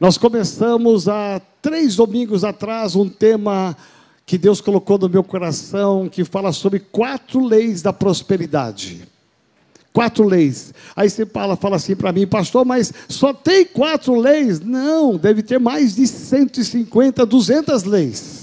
Nós começamos há três domingos atrás um tema que Deus colocou no meu coração, que fala sobre quatro leis da prosperidade. Quatro leis. Aí você fala, fala assim para mim, pastor, mas só tem quatro leis? Não, deve ter mais de 150, 200 leis.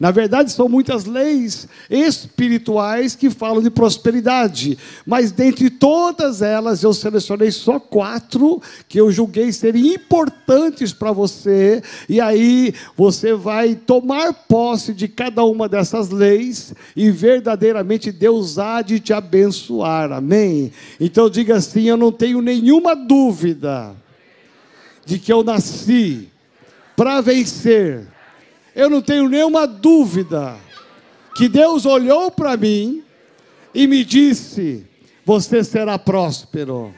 Na verdade, são muitas leis espirituais que falam de prosperidade, mas dentre todas elas eu selecionei só quatro que eu julguei serem importantes para você, e aí você vai tomar posse de cada uma dessas leis e verdadeiramente Deus há de te abençoar, amém? Então diga assim: eu não tenho nenhuma dúvida de que eu nasci para vencer eu não tenho nenhuma dúvida que Deus olhou para mim e me disse: Você será próspero,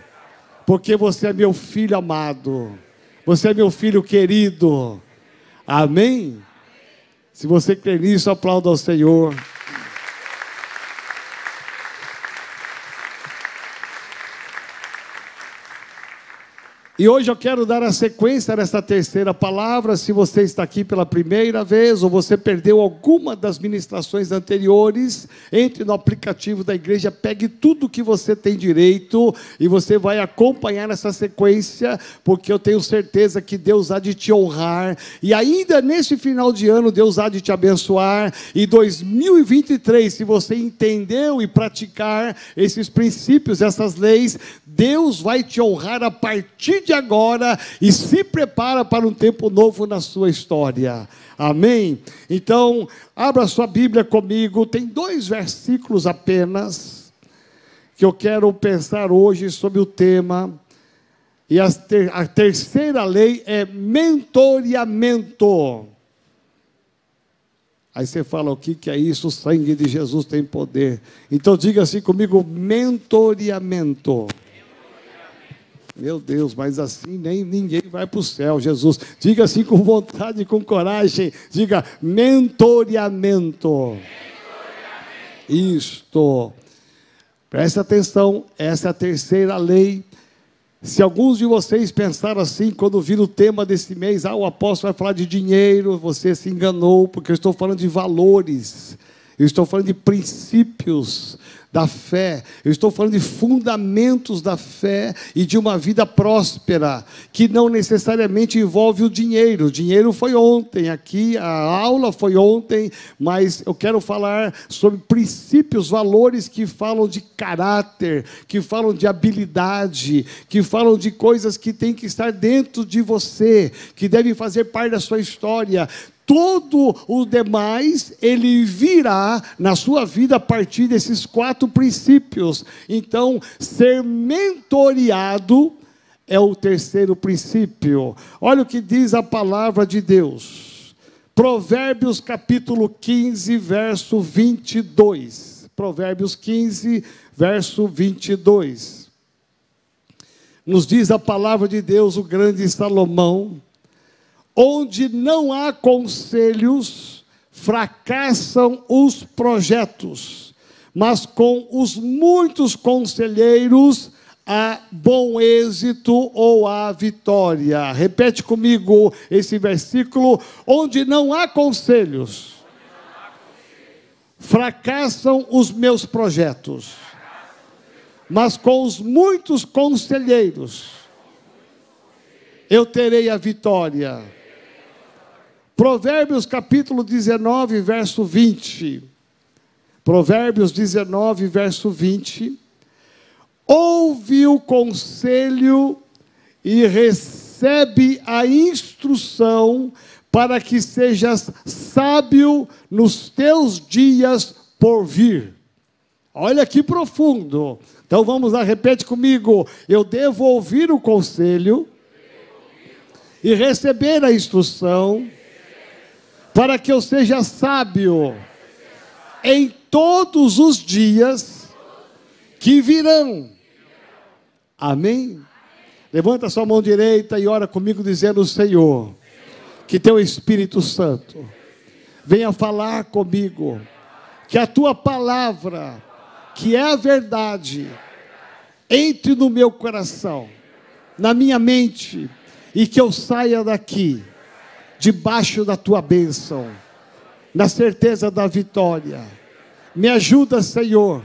porque você é meu filho amado, você é meu filho querido. Amém? Se você crê nisso, aplauda ao Senhor. E hoje eu quero dar a sequência nessa terceira palavra. Se você está aqui pela primeira vez ou você perdeu alguma das ministrações anteriores, entre no aplicativo da igreja, pegue tudo que você tem direito e você vai acompanhar essa sequência, porque eu tenho certeza que Deus há de te honrar e ainda nesse final de ano Deus há de te abençoar. E 2023, se você entendeu e praticar esses princípios, essas leis, Deus vai te honrar a partir de agora e se prepara para um tempo novo na sua história. Amém? Então, abra sua Bíblia comigo, tem dois versículos apenas que eu quero pensar hoje sobre o tema. E a, ter, a terceira lei é mentoreamento. Aí você fala, o que, que é isso? O sangue de Jesus tem poder. Então diga assim comigo: mentoreamento. Meu Deus, mas assim nem ninguém vai para o céu, Jesus. Diga assim com vontade com coragem. Diga mentoreamento. mentoreamento. Isto. Preste atenção, essa é a terceira lei. Se alguns de vocês pensaram assim, quando viram o tema desse mês, ah, o apóstolo vai falar de dinheiro, você se enganou, porque eu estou falando de valores, eu estou falando de princípios, da fé, eu estou falando de fundamentos da fé e de uma vida próspera, que não necessariamente envolve o dinheiro. O dinheiro foi ontem, aqui a aula foi ontem, mas eu quero falar sobre princípios, valores que falam de caráter, que falam de habilidade, que falam de coisas que têm que estar dentro de você, que devem fazer parte da sua história todo o demais ele virá na sua vida a partir desses quatro princípios. Então, ser mentoreado é o terceiro princípio. Olha o que diz a palavra de Deus. Provérbios capítulo 15, verso 22. Provérbios 15, verso 22. Nos diz a palavra de Deus, o grande Salomão, Onde não há conselhos, fracassam os projetos, mas com os muitos conselheiros há bom êxito ou há vitória. Repete comigo esse versículo: onde não há conselhos, fracassam os meus projetos, mas com os muitos conselheiros eu terei a vitória. Provérbios capítulo 19, verso 20. Provérbios 19, verso 20. Ouve o conselho e recebe a instrução para que sejas sábio nos teus dias por vir. Olha que profundo. Então vamos lá, repete comigo. Eu devo ouvir o conselho e receber a instrução para que eu seja sábio em todos os dias que virão. Amém? Levanta sua mão direita e ora comigo, dizendo: Senhor, que teu Espírito Santo venha falar comigo, que a tua palavra, que é a verdade, entre no meu coração, na minha mente e que eu saia daqui debaixo da tua bênção, na certeza da vitória. Me ajuda, Senhor,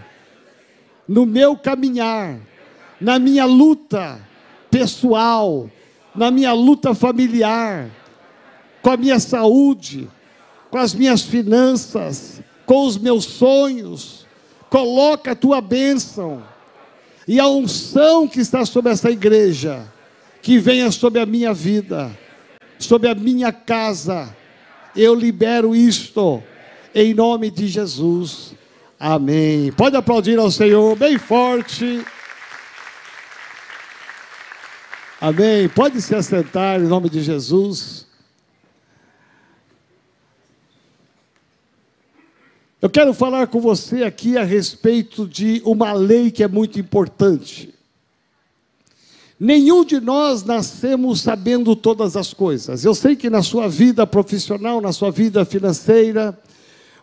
no meu caminhar, na minha luta pessoal, na minha luta familiar, com a minha saúde, com as minhas finanças, com os meus sonhos. Coloca a tua bênção e a unção que está sobre essa igreja, que venha sobre a minha vida, sobre a minha casa. Eu libero isto em nome de Jesus. Amém. Pode aplaudir ao Senhor bem forte. Amém. Pode se assentar em nome de Jesus. Eu quero falar com você aqui a respeito de uma lei que é muito importante. Nenhum de nós nascemos sabendo todas as coisas. Eu sei que na sua vida profissional, na sua vida financeira,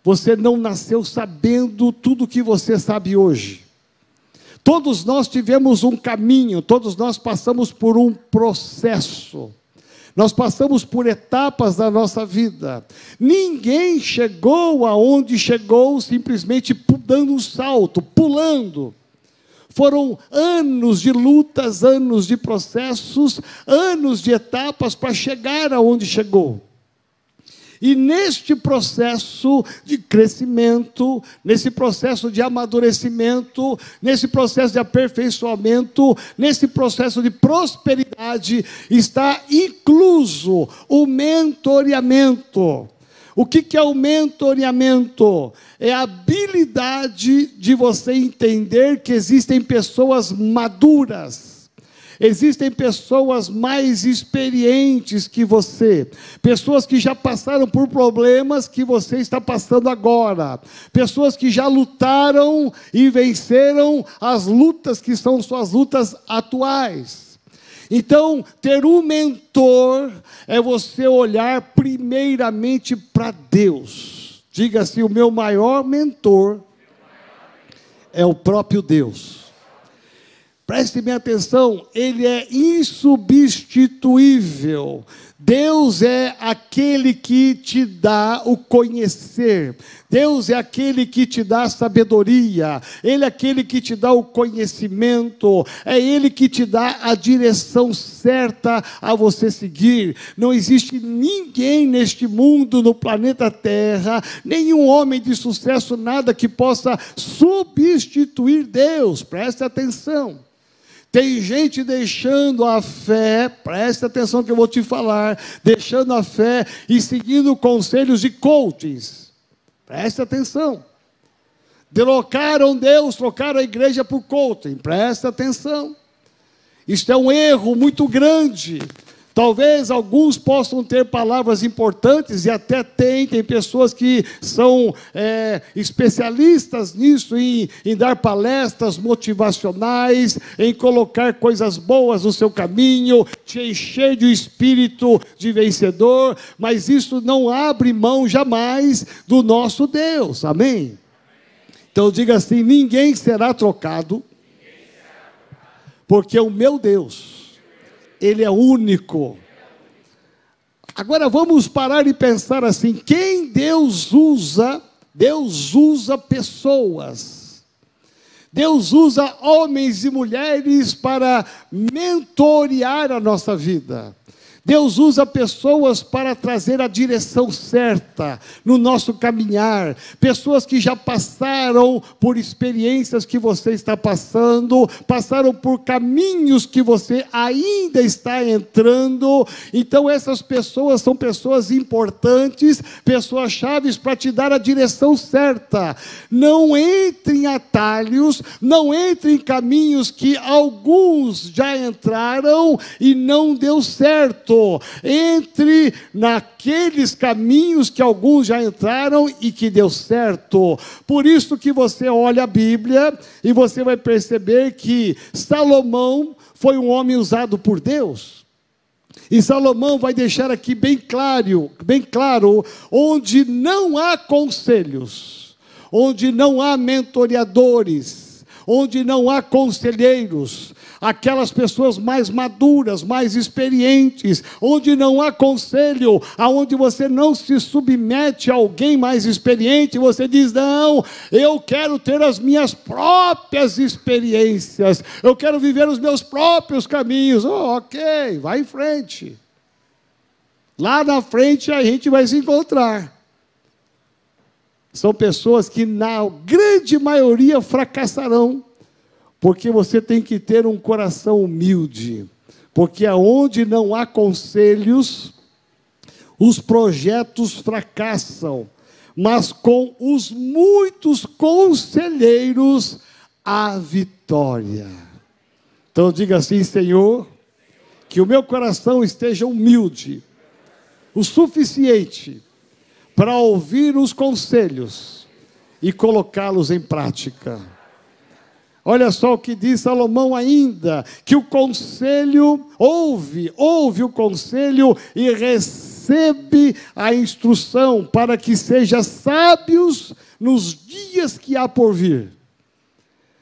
você não nasceu sabendo tudo o que você sabe hoje. Todos nós tivemos um caminho, todos nós passamos por um processo. Nós passamos por etapas da nossa vida. Ninguém chegou aonde chegou simplesmente dando um salto, pulando. Foram anos de lutas, anos de processos, anos de etapas para chegar aonde chegou. E neste processo de crescimento, nesse processo de amadurecimento, nesse processo de aperfeiçoamento, nesse processo de prosperidade, está incluso o mentoreamento. O que, que é o mentoreamento? É a habilidade de você entender que existem pessoas maduras Existem pessoas mais experientes que você, pessoas que já passaram por problemas que você está passando agora, pessoas que já lutaram e venceram as lutas que são suas lutas atuais. Então, ter um mentor é você olhar primeiramente para Deus. Diga assim: o meu maior mentor é o próprio Deus. Preste bem atenção, ele é insubstituível. Deus é aquele que te dá o conhecer. Deus é aquele que te dá a sabedoria. Ele é aquele que te dá o conhecimento. É ele que te dá a direção certa a você seguir. Não existe ninguém neste mundo, no planeta Terra, nenhum homem de sucesso, nada que possa substituir Deus. Preste atenção. Tem gente deixando a fé, presta atenção que eu vou te falar, deixando a fé e seguindo conselhos de coaches. Presta atenção. Trocaram Deus, trocaram a igreja por coaching. Presta atenção. Isto é um erro muito grande. Talvez alguns possam ter palavras importantes e até tem, tem pessoas que são é, especialistas nisso, em, em dar palestras motivacionais, em colocar coisas boas no seu caminho, te encher de um espírito de vencedor, mas isso não abre mão jamais do nosso Deus, amém? Então diga assim: ninguém será trocado, porque o meu Deus ele é único. Agora vamos parar e pensar assim: quem Deus usa? Deus usa pessoas. Deus usa homens e mulheres para mentorear a nossa vida. Deus usa pessoas para trazer a direção certa no nosso caminhar, pessoas que já passaram por experiências que você está passando, passaram por caminhos que você ainda está entrando. Então, essas pessoas são pessoas importantes, pessoas chaves para te dar a direção certa. Não entre em atalhos, não entre em caminhos que alguns já entraram e não deu certo Entre naqueles caminhos que alguns já entraram e que deu certo. Por isso que você olha a Bíblia e você vai perceber que Salomão foi um homem usado por Deus. E Salomão vai deixar aqui bem claro, bem claro, onde não há conselhos, onde não há mentoreadores, onde não há conselheiros, aquelas pessoas mais maduras, mais experientes, onde não há conselho, aonde você não se submete a alguém mais experiente, você diz: "Não, eu quero ter as minhas próprias experiências. Eu quero viver os meus próprios caminhos". Oh, OK, vai em frente. Lá na frente a gente vai se encontrar. São pessoas que, na grande maioria, fracassarão, porque você tem que ter um coração humilde, porque aonde não há conselhos, os projetos fracassam, mas com os muitos conselheiros, a vitória. Então diga assim, Senhor, que o meu coração esteja humilde o suficiente para ouvir os conselhos e colocá-los em prática. Olha só o que diz Salomão ainda: que o conselho ouve, ouve o conselho e recebe a instrução para que seja sábios nos dias que há por vir.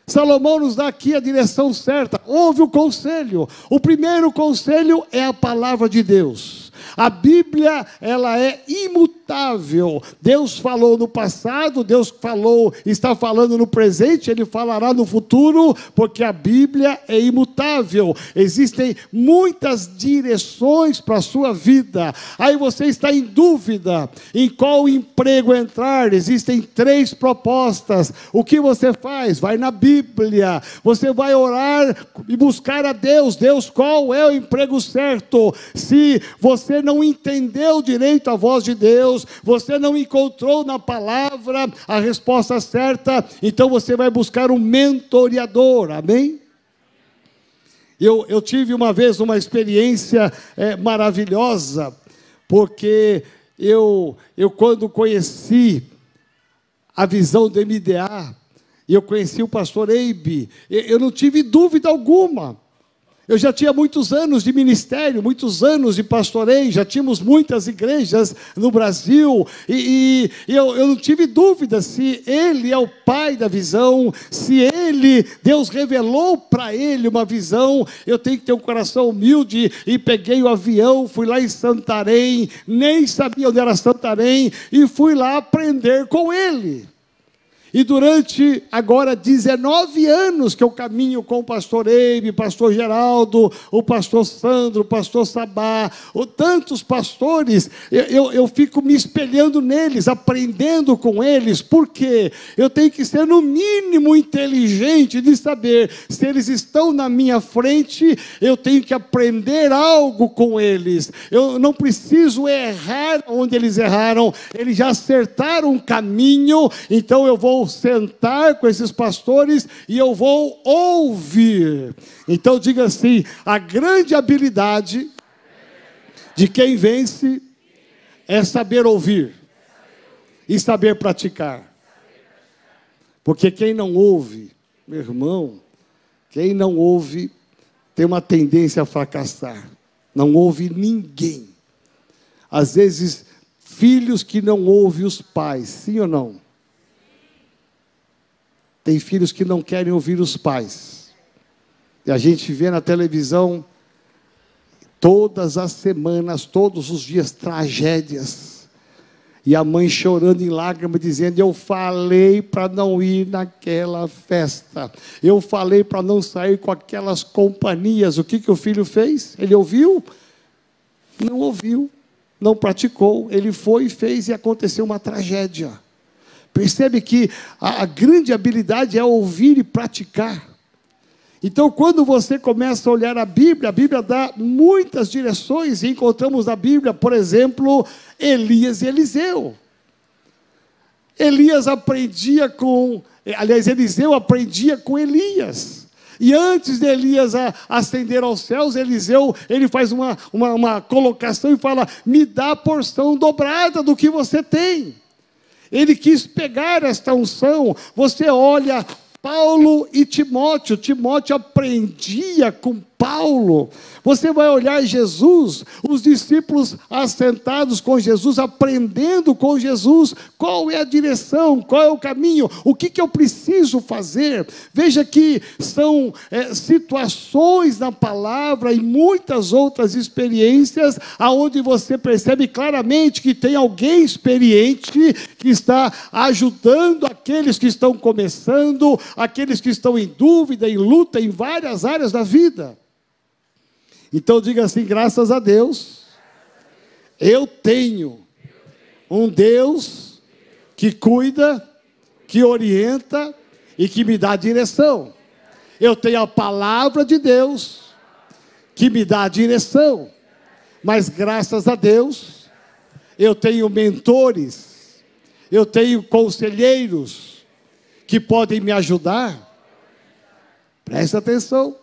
Salomão nos dá aqui a direção certa. Ouve o conselho. O primeiro conselho é a palavra de Deus. A Bíblia, ela é imutável. Deus falou no passado, Deus falou, está falando no presente, ele falará no futuro, porque a Bíblia é imutável. Existem muitas direções para a sua vida. Aí você está em dúvida em qual emprego entrar. Existem três propostas. O que você faz? Vai na Bíblia. Você vai orar e buscar a Deus. Deus, qual é o emprego certo? Se você não entendeu direito a voz de Deus, você não encontrou na palavra a resposta certa, então você vai buscar um mentoriador, amém? Eu, eu tive uma vez uma experiência é, maravilhosa, porque eu, eu, quando conheci a visão do MDA, eu conheci o pastor Eibe, eu não tive dúvida alguma. Eu já tinha muitos anos de ministério, muitos anos de pastoreio, já tínhamos muitas igrejas no Brasil, e, e eu, eu, não tive dúvida se ele é o pai da visão, se ele, Deus revelou para ele uma visão. Eu tenho que ter um coração humilde, e peguei o avião, fui lá em Santarém, nem sabia onde era Santarém, e fui lá aprender com ele. E durante agora 19 anos que eu caminho com o pastor Eibe, pastor Geraldo, o pastor Sandro, o pastor Sabá, tantos pastores, eu, eu, eu, fico me espelhando neles, aprendendo com eles, porque eu tenho que ser no mínimo inteligente de saber se eles estão na minha frente, eu tenho que aprender algo com eles. Eu não preciso errar onde eles erraram, eles já acertaram um caminho, então eu vou sentar com esses pastores e eu vou ouvir. Então diga assim: a grande habilidade de quem vence é saber ouvir e saber praticar. Porque quem não ouve, meu irmão, quem não ouve tem uma tendência a fracassar. Não ouve ninguém. Às vezes, filhos que não ouvem os pais, sim ou não? Tem filhos que não querem ouvir os pais. E a gente vê na televisão todas as semanas, todos os dias, tragédias. E a mãe chorando em lágrimas, dizendo: Eu falei para não ir naquela festa. Eu falei para não sair com aquelas companhias. O que, que o filho fez? Ele ouviu? Não ouviu, não praticou. Ele foi e fez e aconteceu uma tragédia. Percebe que a, a grande habilidade é ouvir e praticar. Então, quando você começa a olhar a Bíblia, a Bíblia dá muitas direções, e encontramos na Bíblia, por exemplo, Elias e Eliseu. Elias aprendia com, aliás, Eliseu aprendia com Elias. E antes de Elias ascender aos céus, Eliseu, ele faz uma, uma, uma colocação e fala: Me dá a porção dobrada do que você tem. Ele quis pegar esta unção. Você olha Paulo e Timóteo. Timóteo aprendia com Paulo. Você vai olhar Jesus, os discípulos assentados com Jesus, aprendendo com Jesus qual é a direção, qual é o caminho, o que, que eu preciso fazer. Veja que são é, situações na palavra e muitas outras experiências aonde você percebe claramente que tem alguém experiente que está ajudando aqueles que estão começando, aqueles que estão em dúvida, em luta, em várias áreas da vida. Então diga assim: graças a Deus, eu tenho um Deus que cuida, que orienta e que me dá direção. Eu tenho a palavra de Deus que me dá direção. Mas graças a Deus, eu tenho mentores, eu tenho conselheiros que podem me ajudar. Preste atenção.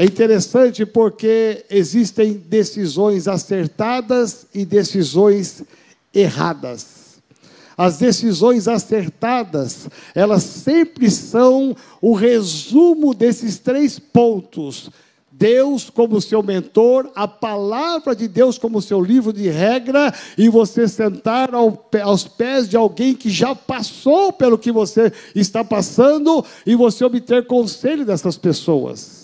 É interessante porque existem decisões acertadas e decisões erradas. As decisões acertadas, elas sempre são o resumo desses três pontos. Deus como seu mentor, a palavra de Deus como seu livro de regra, e você sentar aos pés de alguém que já passou pelo que você está passando, e você obter conselho dessas pessoas.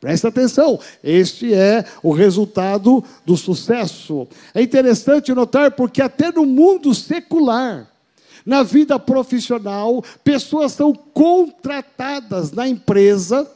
Presta atenção, este é o resultado do sucesso. É interessante notar porque até no mundo secular, na vida profissional, pessoas são contratadas na empresa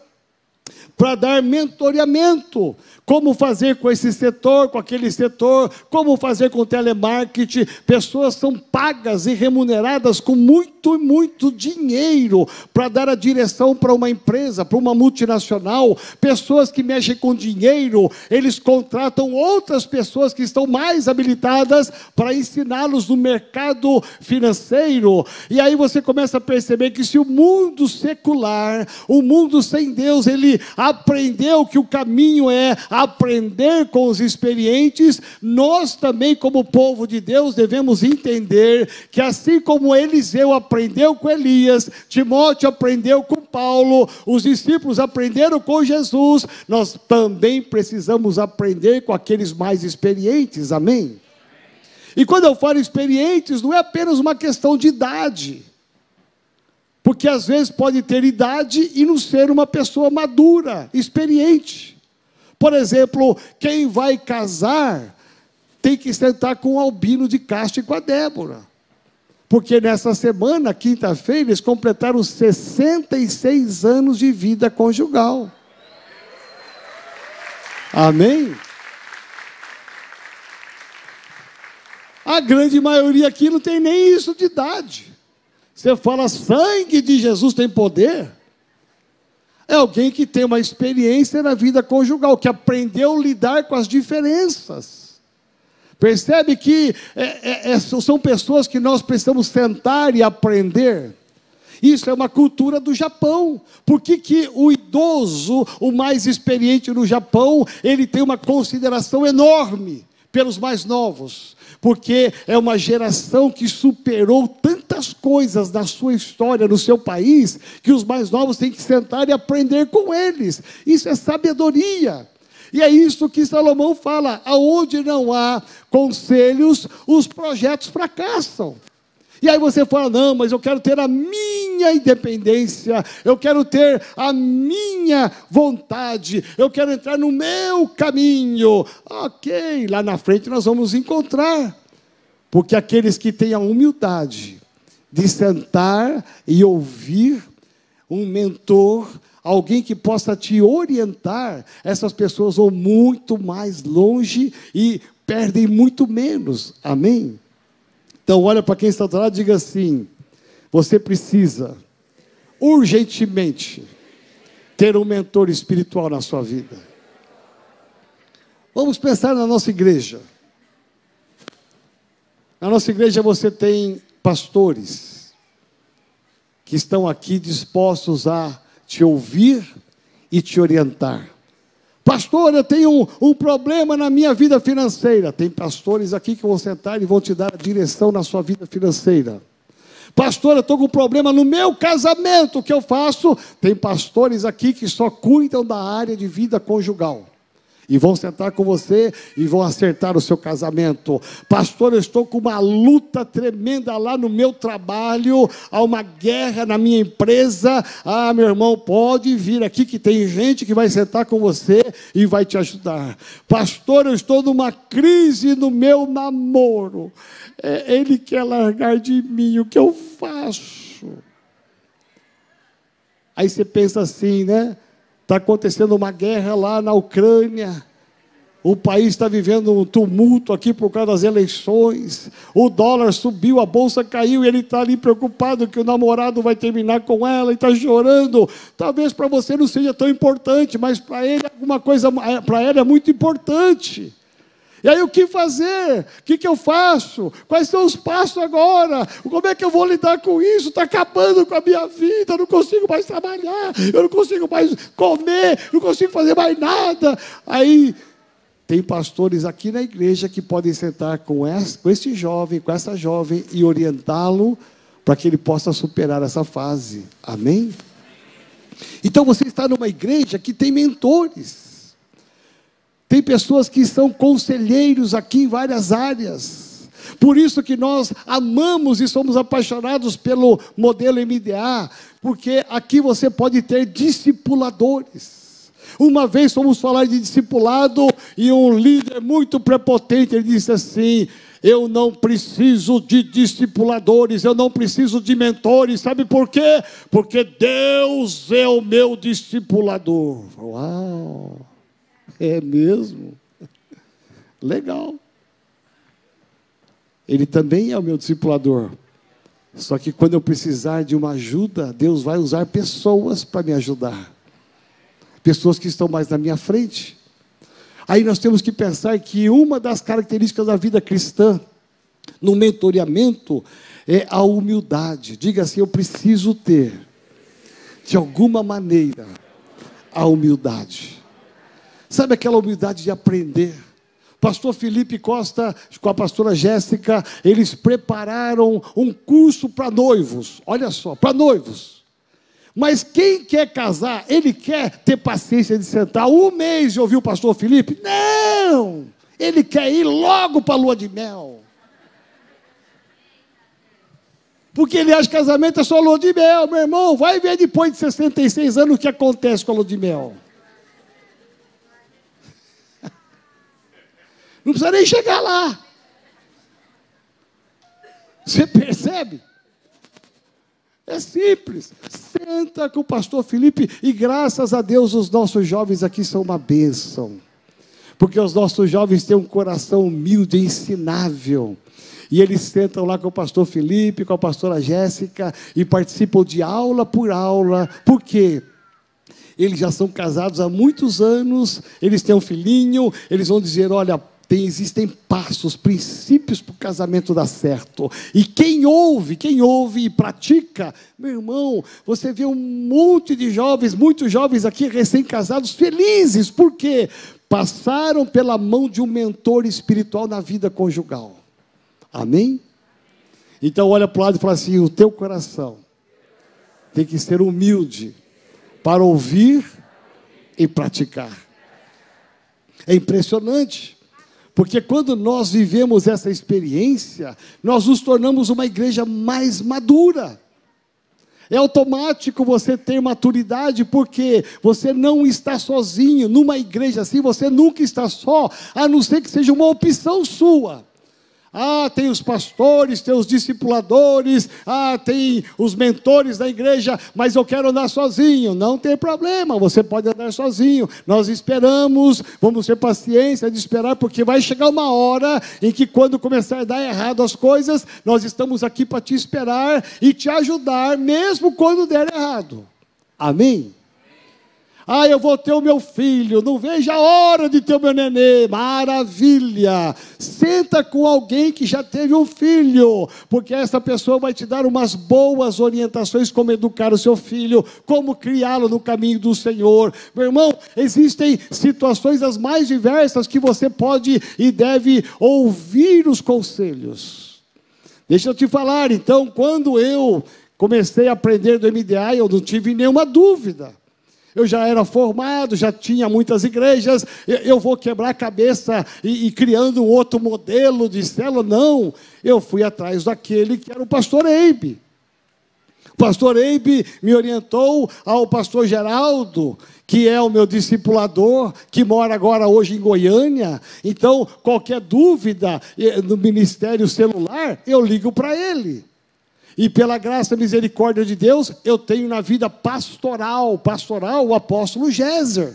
para dar mentoreamento. Como fazer com esse setor, com aquele setor, como fazer com telemarketing. Pessoas são pagas e remuneradas com muito, muito dinheiro para dar a direção para uma empresa, para uma multinacional. Pessoas que mexem com dinheiro, eles contratam outras pessoas que estão mais habilitadas para ensiná-los no mercado financeiro. E aí você começa a perceber que se o mundo secular, o mundo sem Deus, ele aprendeu que o caminho é aprender com os experientes, nós também, como povo de Deus, devemos entender que assim como Eliseu aprendeu com Elias, Timóteo aprendeu com Paulo, os discípulos aprenderam com Jesus, nós também precisamos aprender com aqueles mais experientes, amém? E quando eu falo experientes, não é apenas uma questão de idade. Porque às vezes pode ter idade e não ser uma pessoa madura, experiente. Por exemplo, quem vai casar tem que sentar com o Albino de Castro e com a Débora. Porque nessa semana, quinta-feira, eles completaram 66 anos de vida conjugal. Amém? A grande maioria aqui não tem nem isso de idade. Você fala, sangue de Jesus tem poder. É alguém que tem uma experiência na vida conjugal, que aprendeu a lidar com as diferenças. Percebe que é, é, é são pessoas que nós precisamos sentar e aprender. Isso é uma cultura do Japão. Por que, que o idoso, o mais experiente no Japão, ele tem uma consideração enorme pelos mais novos? porque é uma geração que superou tantas coisas na sua história, no seu país, que os mais novos têm que sentar e aprender com eles. Isso é sabedoria. E é isso que Salomão fala: aonde não há conselhos, os projetos fracassam. E aí você fala: não, mas eu quero ter a minha independência, eu quero ter a minha vontade, eu quero entrar no meu caminho. Ok, lá na frente nós vamos encontrar. Porque aqueles que têm a humildade de sentar e ouvir um mentor, alguém que possa te orientar, essas pessoas vão muito mais longe e perdem muito menos. Amém? Então, olha para quem está do lado e diga assim: você precisa urgentemente ter um mentor espiritual na sua vida. Vamos pensar na nossa igreja. Na nossa igreja você tem pastores que estão aqui dispostos a te ouvir e te orientar. Pastor, eu tenho um, um, problema na minha vida financeira. Tem pastores aqui que vão sentar e vão te dar a direção na sua vida financeira. Pastor, eu estou com um problema no meu casamento, o que eu faço? Tem pastores aqui que só cuidam da área de vida conjugal e vão sentar com você e vão acertar o seu casamento. Pastor, eu estou com uma luta tremenda lá no meu trabalho, há uma guerra na minha empresa. Ah, meu irmão, pode vir aqui que tem gente que vai sentar com você e vai te ajudar. Pastor, eu estou numa crise no meu namoro. É, ele quer largar de mim, o que eu faço? Aí você pensa assim, né? Está acontecendo uma guerra lá na Ucrânia. O país está vivendo um tumulto aqui por causa das eleições. O dólar subiu, a bolsa caiu e ele está ali preocupado que o namorado vai terminar com ela e está chorando. Talvez para você não seja tão importante, mas para ele alguma coisa, é, para ela é muito importante. E aí o que fazer? O que, que eu faço? Quais são os passos agora? Como é que eu vou lidar com isso? Está acabando com a minha vida, eu não consigo mais trabalhar, eu não consigo mais comer, não consigo fazer mais nada. Aí tem pastores aqui na igreja que podem sentar com com esse jovem, com essa jovem e orientá-lo para que ele possa superar essa fase. Amém? Então você está numa igreja que tem mentores. Tem pessoas que são conselheiros aqui em várias áreas. Por isso que nós amamos e somos apaixonados pelo modelo MDA, porque aqui você pode ter discipuladores. Uma vez fomos falar de discipulado e um líder muito prepotente ele disse assim: eu não preciso de discipuladores, eu não preciso de mentores, sabe por quê? Porque Deus é o meu discipulador. Uau! É mesmo? Legal. Ele também é o meu discipulador. Só que quando eu precisar de uma ajuda, Deus vai usar pessoas para me ajudar. Pessoas que estão mais na minha frente. Aí nós temos que pensar que uma das características da vida cristã, no mentoreamento, é a humildade. Diga assim: eu preciso ter, de alguma maneira, a humildade. Sabe aquela humildade de aprender? Pastor Felipe Costa, com a pastora Jéssica, eles prepararam um curso para noivos. Olha só, para noivos. Mas quem quer casar, ele quer ter paciência de sentar um mês e ouvir o pastor Felipe? Não! Ele quer ir logo para a lua de mel. Porque ele acha que casamento é só lua de mel, meu irmão. Vai ver depois de 66 anos o que acontece com a lua de mel. Não precisa nem chegar lá. Você percebe? É simples. Senta com o pastor Felipe e graças a Deus os nossos jovens aqui são uma bênção. Porque os nossos jovens têm um coração humilde e ensinável. E eles sentam lá com o pastor Felipe, com a pastora Jéssica e participam de aula por aula. Por quê? Eles já são casados há muitos anos, eles têm um filhinho, eles vão dizer: olha, tem, existem passos, princípios para o casamento dar certo. E quem ouve, quem ouve e pratica, meu irmão, você vê um monte de jovens, muitos jovens aqui recém-casados, felizes, por quê? Passaram pela mão de um mentor espiritual na vida conjugal. Amém? Então olha para o lado e fala assim: o teu coração tem que ser humilde para ouvir e praticar. É impressionante. Porque quando nós vivemos essa experiência, nós nos tornamos uma igreja mais madura. É automático você ter maturidade, porque você não está sozinho. Numa igreja assim, você nunca está só, a não ser que seja uma opção sua. Ah, tem os pastores, tem os discipuladores, ah, tem os mentores da igreja, mas eu quero andar sozinho. Não tem problema, você pode andar sozinho. Nós esperamos, vamos ter paciência de esperar, porque vai chegar uma hora em que, quando começar a dar errado as coisas, nós estamos aqui para te esperar e te ajudar, mesmo quando der errado. Amém? Ah, eu vou ter o meu filho, não vejo a hora de ter o meu nenê. Maravilha! Senta com alguém que já teve um filho, porque essa pessoa vai te dar umas boas orientações como educar o seu filho, como criá-lo no caminho do Senhor. Meu irmão, existem situações as mais diversas que você pode e deve ouvir os conselhos. Deixa eu te falar, então, quando eu comecei a aprender do MDA, eu não tive nenhuma dúvida. Eu já era formado, já tinha muitas igrejas, eu vou quebrar a cabeça e, e criando um outro modelo de célula. Não, eu fui atrás daquele que era o pastor Eibe. O pastor Eibe me orientou ao pastor Geraldo, que é o meu discipulador, que mora agora hoje em Goiânia. Então, qualquer dúvida eh, no ministério celular, eu ligo para ele. E pela graça e misericórdia de Deus, eu tenho na vida pastoral, pastoral, o apóstolo Géser,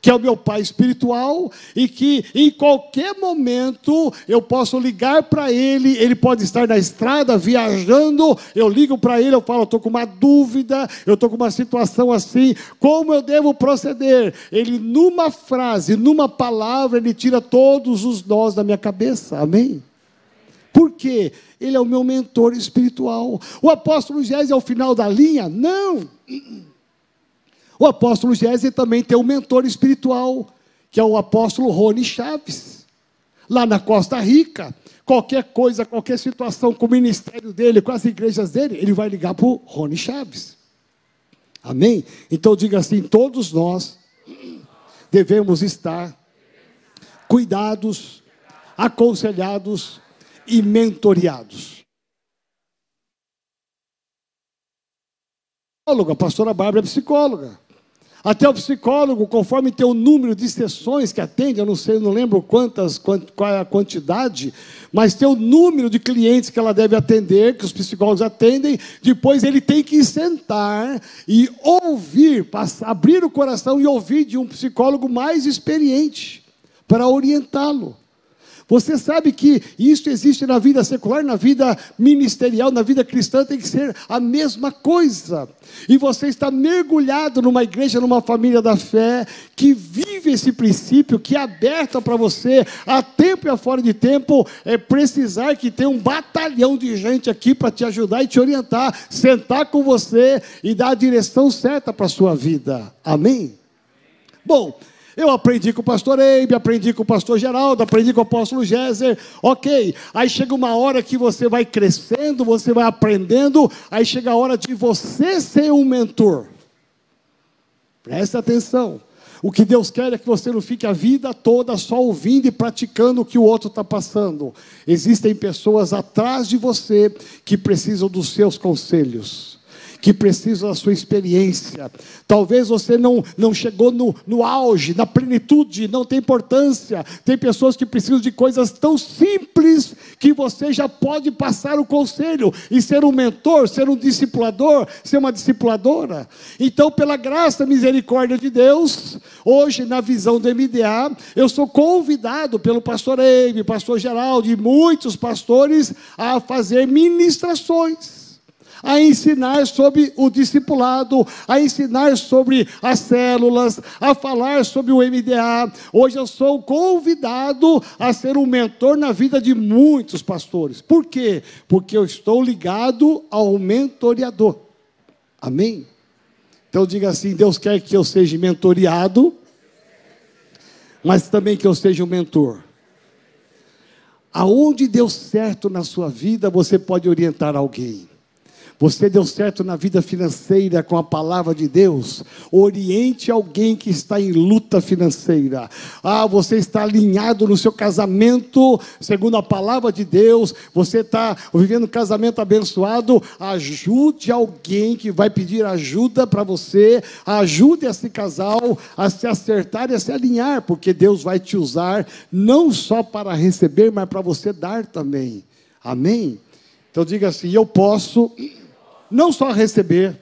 que é o meu pai espiritual e que em qualquer momento eu posso ligar para ele, ele pode estar na estrada viajando, eu ligo para ele, eu falo, estou com uma dúvida, eu estou com uma situação assim, como eu devo proceder? Ele numa frase, numa palavra, ele tira todos os nós da minha cabeça. Amém? Por quê? Ele é o meu mentor espiritual. O apóstolo Gésio é o final da linha? Não. O apóstolo Gésio também tem um mentor espiritual, que é o apóstolo Rony Chaves, lá na Costa Rica. Qualquer coisa, qualquer situação com o ministério dele, com as igrejas dele, ele vai ligar para o Rony Chaves. Amém? Então diga assim: todos nós devemos estar cuidados, aconselhados e mentoreados. A pastora Bárbara é psicóloga. Até o psicólogo, conforme tem o número de sessões que atende, eu não sei, não lembro quantas, qual é a quantidade, mas tem o número de clientes que ela deve atender, que os psicólogos atendem, depois ele tem que sentar e ouvir, abrir o coração e ouvir de um psicólogo mais experiente, para orientá-lo. Você sabe que isso existe na vida secular, na vida ministerial, na vida cristã, tem que ser a mesma coisa. E você está mergulhado numa igreja, numa família da fé, que vive esse princípio, que é aberta para você, a tempo e a fora de tempo, é precisar que tenha um batalhão de gente aqui para te ajudar e te orientar, sentar com você e dar a direção certa para a sua vida. Amém? Bom, eu aprendi com o pastor Eibe, aprendi com o pastor Geraldo, aprendi com o apóstolo Géser. Ok, aí chega uma hora que você vai crescendo, você vai aprendendo, aí chega a hora de você ser um mentor. Preste atenção. O que Deus quer é que você não fique a vida toda só ouvindo e praticando o que o outro está passando. Existem pessoas atrás de você que precisam dos seus conselhos que precisam da sua experiência. Talvez você não, não chegou no, no auge, na plenitude, não tem importância. Tem pessoas que precisam de coisas tão simples que você já pode passar o conselho e ser um mentor, ser um discipulador, ser uma discipuladora. Então, pela graça e misericórdia de Deus, hoje, na visão do MDA, eu sou convidado pelo pastor Eibe, pastor Geraldo e muitos pastores a fazer ministrações a ensinar sobre o discipulado, a ensinar sobre as células, a falar sobre o MDA. Hoje eu sou convidado a ser um mentor na vida de muitos pastores. Por quê? Porque eu estou ligado ao mentoreador. Amém? Então diga assim: Deus quer que eu seja mentoreado, mas também que eu seja um mentor. Aonde deu certo na sua vida, você pode orientar alguém. Você deu certo na vida financeira com a palavra de Deus. Oriente alguém que está em luta financeira. Ah, você está alinhado no seu casamento, segundo a palavra de Deus. Você está vivendo um casamento abençoado. Ajude alguém que vai pedir ajuda para você. Ajude esse casal a se acertar e a se alinhar, porque Deus vai te usar não só para receber, mas para você dar também. Amém? Então diga assim: eu posso não só receber,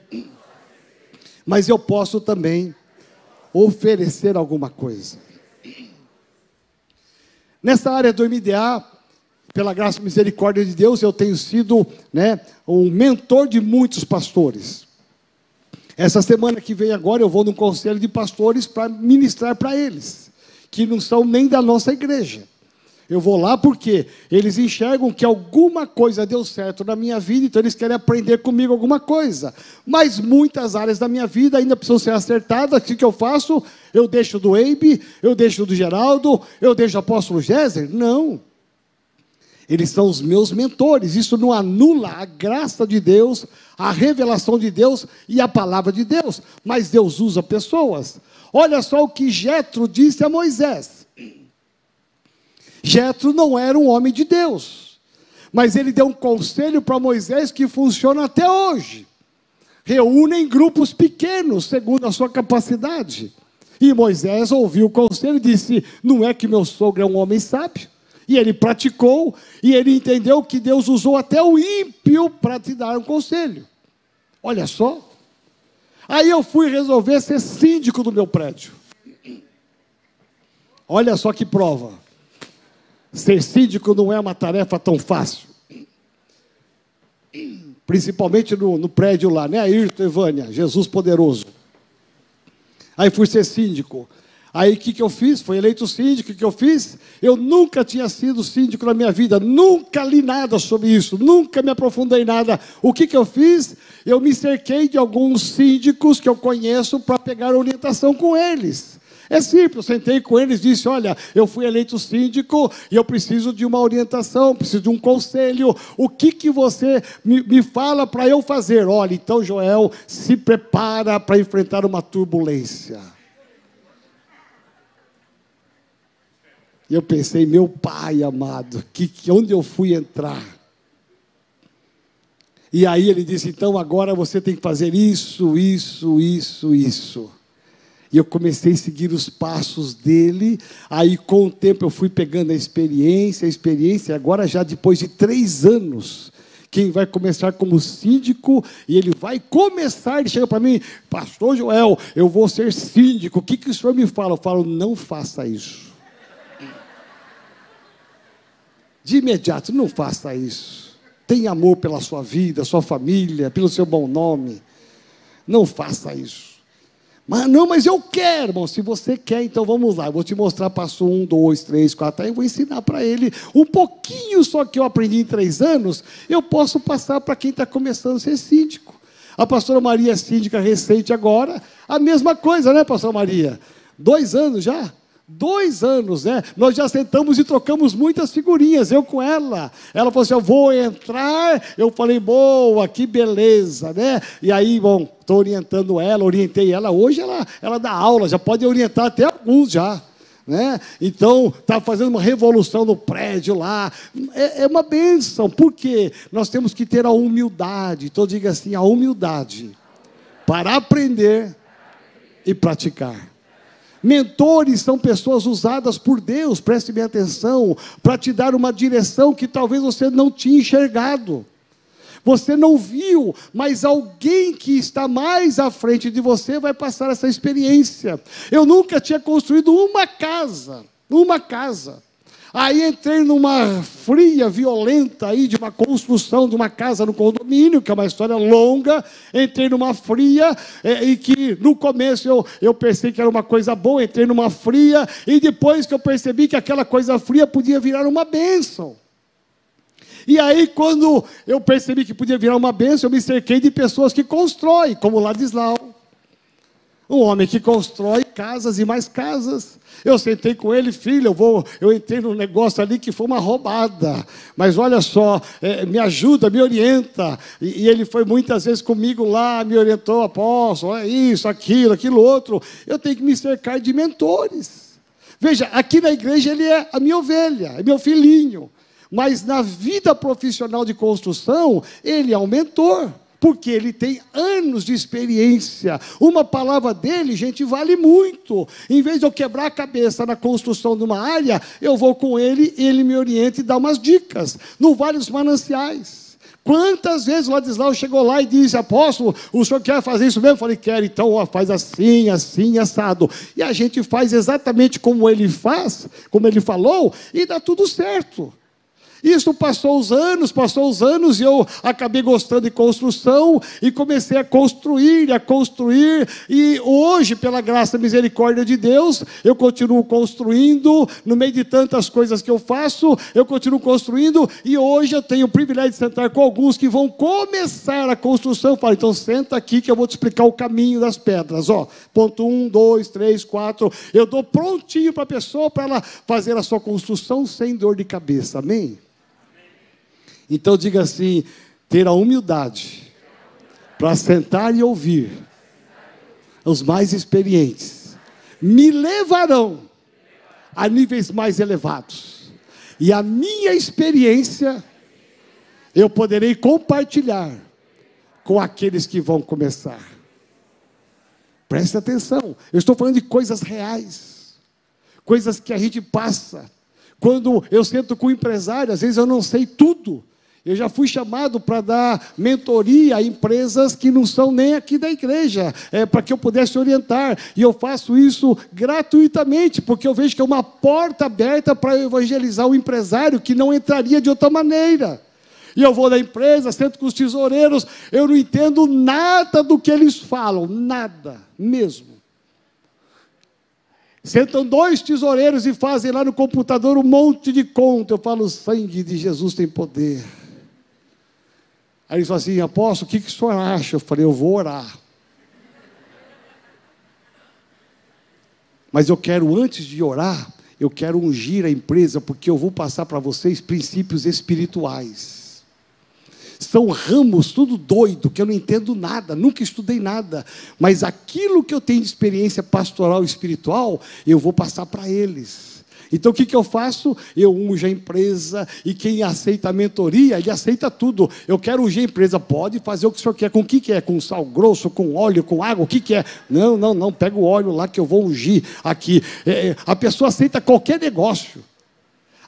mas eu posso também oferecer alguma coisa. Nessa área do MDA, pela graça e misericórdia de Deus, eu tenho sido né, um mentor de muitos pastores. Essa semana que vem agora eu vou num conselho de pastores para ministrar para eles, que não são nem da nossa igreja. Eu vou lá porque eles enxergam que alguma coisa deu certo na minha vida, então eles querem aprender comigo alguma coisa. Mas muitas áreas da minha vida ainda precisam ser acertadas. O que, eu faço? Eu deixo do Eibe, eu deixo do Geraldo, eu deixo do apóstolo Géser? Não. Eles são os meus mentores. Isso não anula a graça de Deus, a revelação de Deus e a palavra de Deus. Mas Deus usa pessoas. Olha só o que Jetro disse a Moisés. Jetro não era um homem de Deus, mas ele deu um conselho para Moisés que funciona até hoje. Reúnem grupos pequenos, segundo a sua capacidade. E Moisés ouviu o conselho e disse: Não é que meu sogro é um homem sábio? E ele praticou, e ele entendeu que Deus usou até o ímpio para te dar um conselho. Olha só. Aí eu fui resolver ser síndico do meu prédio. Olha só que prova. Ser síndico não é uma tarefa tão fácil. Principalmente no, no prédio lá, né? Ayrton, Evânia, Jesus poderoso. Aí fui ser síndico. Aí o que, que eu fiz? Foi eleito síndico, o que eu fiz? Eu nunca tinha sido síndico na minha vida, nunca li nada sobre isso, nunca me aprofundei em nada. O que, que eu fiz? Eu me cerquei de alguns síndicos que eu conheço para pegar orientação com eles. É simples, eu sentei com eles e disse: Olha, eu fui eleito síndico e eu preciso de uma orientação, preciso de um conselho. O que, que você me, me fala para eu fazer? Olha, então, Joel, se prepara para enfrentar uma turbulência. E eu pensei, meu pai amado, que, que onde eu fui entrar? E aí ele disse: então agora você tem que fazer isso, isso, isso, isso. E eu comecei a seguir os passos dele. Aí, com o tempo, eu fui pegando a experiência, a experiência. Agora, já depois de três anos, quem vai começar como síndico, e ele vai começar, ele chega para mim, pastor Joel, eu vou ser síndico, o que, que o senhor me fala? Eu falo, não faça isso. De imediato, não faça isso. Tenha amor pela sua vida, sua família, pelo seu bom nome. Não faça isso. Mas não, mas eu quero, irmão. Se você quer, então vamos lá. Eu vou te mostrar passo um, dois, três, quatro. Aí eu vou ensinar para ele um pouquinho só que eu aprendi em três anos. Eu posso passar para quem está começando a ser síndico. A pastora Maria é síndica recente agora. A mesma coisa, né, pastora Maria? Dois anos já? Dois anos, né? Nós já sentamos e trocamos muitas figurinhas, eu com ela. Ela falou assim: Eu vou entrar. Eu falei: Boa, que beleza, né? E aí, bom, estou orientando ela, orientei ela. Hoje ela, ela dá aula, já pode orientar até alguns já. Né? Então, está fazendo uma revolução no prédio lá. É, é uma bênção, porque nós temos que ter a humildade. Então, diga assim: a humildade para aprender e praticar. Mentores são pessoas usadas por Deus, preste bem atenção, para te dar uma direção que talvez você não tinha enxergado. Você não viu, mas alguém que está mais à frente de você vai passar essa experiência. Eu nunca tinha construído uma casa, uma casa. Aí entrei numa fria, violenta aí de uma construção de uma casa no condomínio, que é uma história longa. Entrei numa fria é, e que no começo eu, eu pensei que era uma coisa boa, entrei numa fria e depois que eu percebi que aquela coisa fria podia virar uma bênção. E aí, quando eu percebi que podia virar uma bênção, eu me cerquei de pessoas que constroem, como Ladislau. Um homem que constrói casas e mais casas. Eu sentei com ele, filho, eu vou, eu entrei num negócio ali que foi uma roubada. Mas olha só, é, me ajuda, me orienta. E, e, ele foi muitas vezes comigo lá, me orientou, apóstolo, é isso, aquilo, aquilo outro. Eu tenho que me cercar de mentores. Veja, aqui na igreja ele é a minha ovelha, é meu filhinho. Mas na vida profissional de construção, ele é um mentor porque ele tem anos de experiência. Uma palavra dele, gente, vale muito. Em vez de eu quebrar a cabeça na construção de uma área, eu vou com ele, ele me orienta e dá umas dicas. No Vale dos Mananciais. Quantas vezes o Ladislau chegou lá e disse, apóstolo, o senhor quer fazer isso mesmo? Eu falei, quero, então faz assim, assim, assado. E a gente faz exatamente como ele faz, como ele falou, e dá tudo certo. Isso passou os anos, passou os anos, e eu acabei gostando de construção e comecei a construir, a construir, e hoje, pela graça e misericórdia de Deus, eu continuo construindo, no meio de tantas coisas que eu faço, eu continuo construindo, e hoje eu tenho o privilégio de sentar com alguns que vão começar a construção. Eu falo, então senta aqui que eu vou te explicar o caminho das pedras. Ó, ponto um, dois, três, quatro. Eu dou prontinho para a pessoa para ela fazer a sua construção sem dor de cabeça. Amém? Então diga assim: ter a humildade para sentar e ouvir os mais experientes me levarão a níveis mais elevados. E a minha experiência eu poderei compartilhar com aqueles que vão começar. Preste atenção, eu estou falando de coisas reais, coisas que a gente passa. Quando eu sento com o empresário, às vezes eu não sei tudo, eu já fui chamado para dar mentoria a empresas que não são nem aqui da igreja, é, para que eu pudesse orientar. E eu faço isso gratuitamente, porque eu vejo que é uma porta aberta para evangelizar o empresário que não entraria de outra maneira. E eu vou na empresa, sento com os tesoureiros, eu não entendo nada do que eles falam, nada mesmo. Sentam dois tesoureiros e fazem lá no computador um monte de conta. Eu falo, o sangue de Jesus tem poder. Aí ele falou assim, apóstolo, o que, que o senhor acha? Eu falei, eu vou orar. Mas eu quero, antes de orar, eu quero ungir a empresa, porque eu vou passar para vocês princípios espirituais. São ramos tudo doido, que eu não entendo nada, nunca estudei nada, mas aquilo que eu tenho de experiência pastoral e espiritual, eu vou passar para eles. Então o que, que eu faço? Eu unjo a empresa e quem aceita a mentoria, ele aceita tudo. Eu quero ungir a empresa, pode fazer o que o senhor quer. Com o que, que é? Com sal grosso, com óleo, com água, o que, que é? Não, não, não, pega o óleo lá que eu vou ungir aqui. É, é a pessoa aceita qualquer negócio.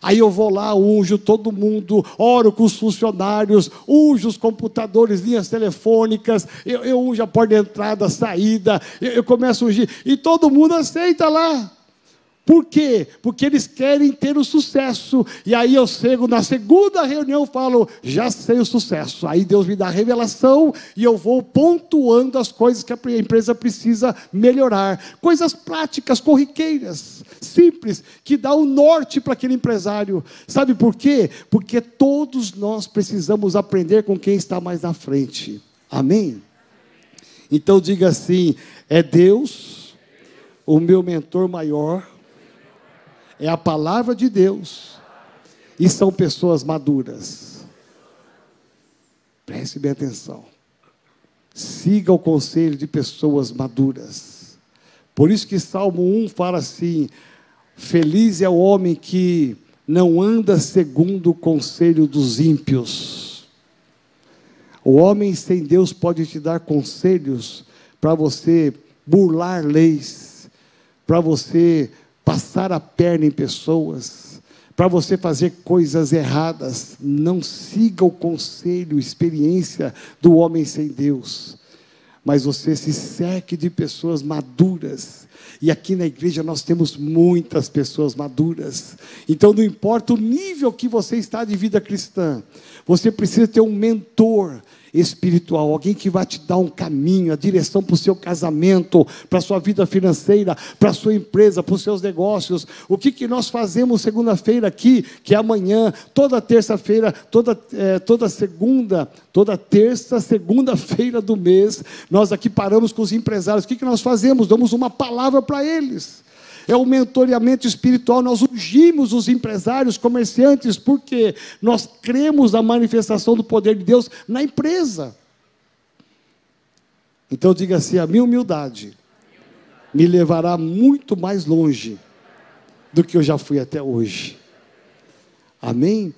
Aí eu vou lá, unjo todo mundo, oro com os funcionários, unjo os computadores, linhas telefônicas, eu, eu unjo a porta de entrada, saída, eu, eu começo a ungir, e todo mundo aceita lá. Por quê? Porque eles querem ter o sucesso. E aí eu chego na segunda reunião e falo, já sei o sucesso. Aí Deus me dá a revelação e eu vou pontuando as coisas que a empresa precisa melhorar. Coisas práticas, corriqueiras, simples, que dá o um norte para aquele empresário. Sabe por quê? Porque todos nós precisamos aprender com quem está mais na frente. Amém? Então diga assim: é Deus o meu mentor maior é a palavra de Deus e são pessoas maduras. Preste bem atenção. Siga o conselho de pessoas maduras. Por isso que Salmo 1 fala assim: Feliz é o homem que não anda segundo o conselho dos ímpios. O homem sem Deus pode te dar conselhos para você burlar leis, para você passar a perna em pessoas, para você fazer coisas erradas. Não siga o conselho, experiência do homem sem Deus, mas você se cerque de pessoas maduras. E aqui na igreja nós temos muitas pessoas maduras. Então não importa o nível que você está de vida cristã, você precisa ter um mentor espiritual, alguém que vai te dar um caminho, a direção para o seu casamento, para a sua vida financeira, para a sua empresa, para os seus negócios. O que, que nós fazemos segunda-feira aqui, que é amanhã, toda terça-feira, toda, é, toda segunda, toda terça, segunda-feira do mês, nós aqui paramos com os empresários. O que, que nós fazemos? Damos uma palavra para eles é o mentoreamento espiritual. Nós ungimos os empresários, comerciantes, porque nós cremos na manifestação do poder de Deus na empresa. Então diga assim: a minha humildade me levará muito mais longe do que eu já fui até hoje. Amém?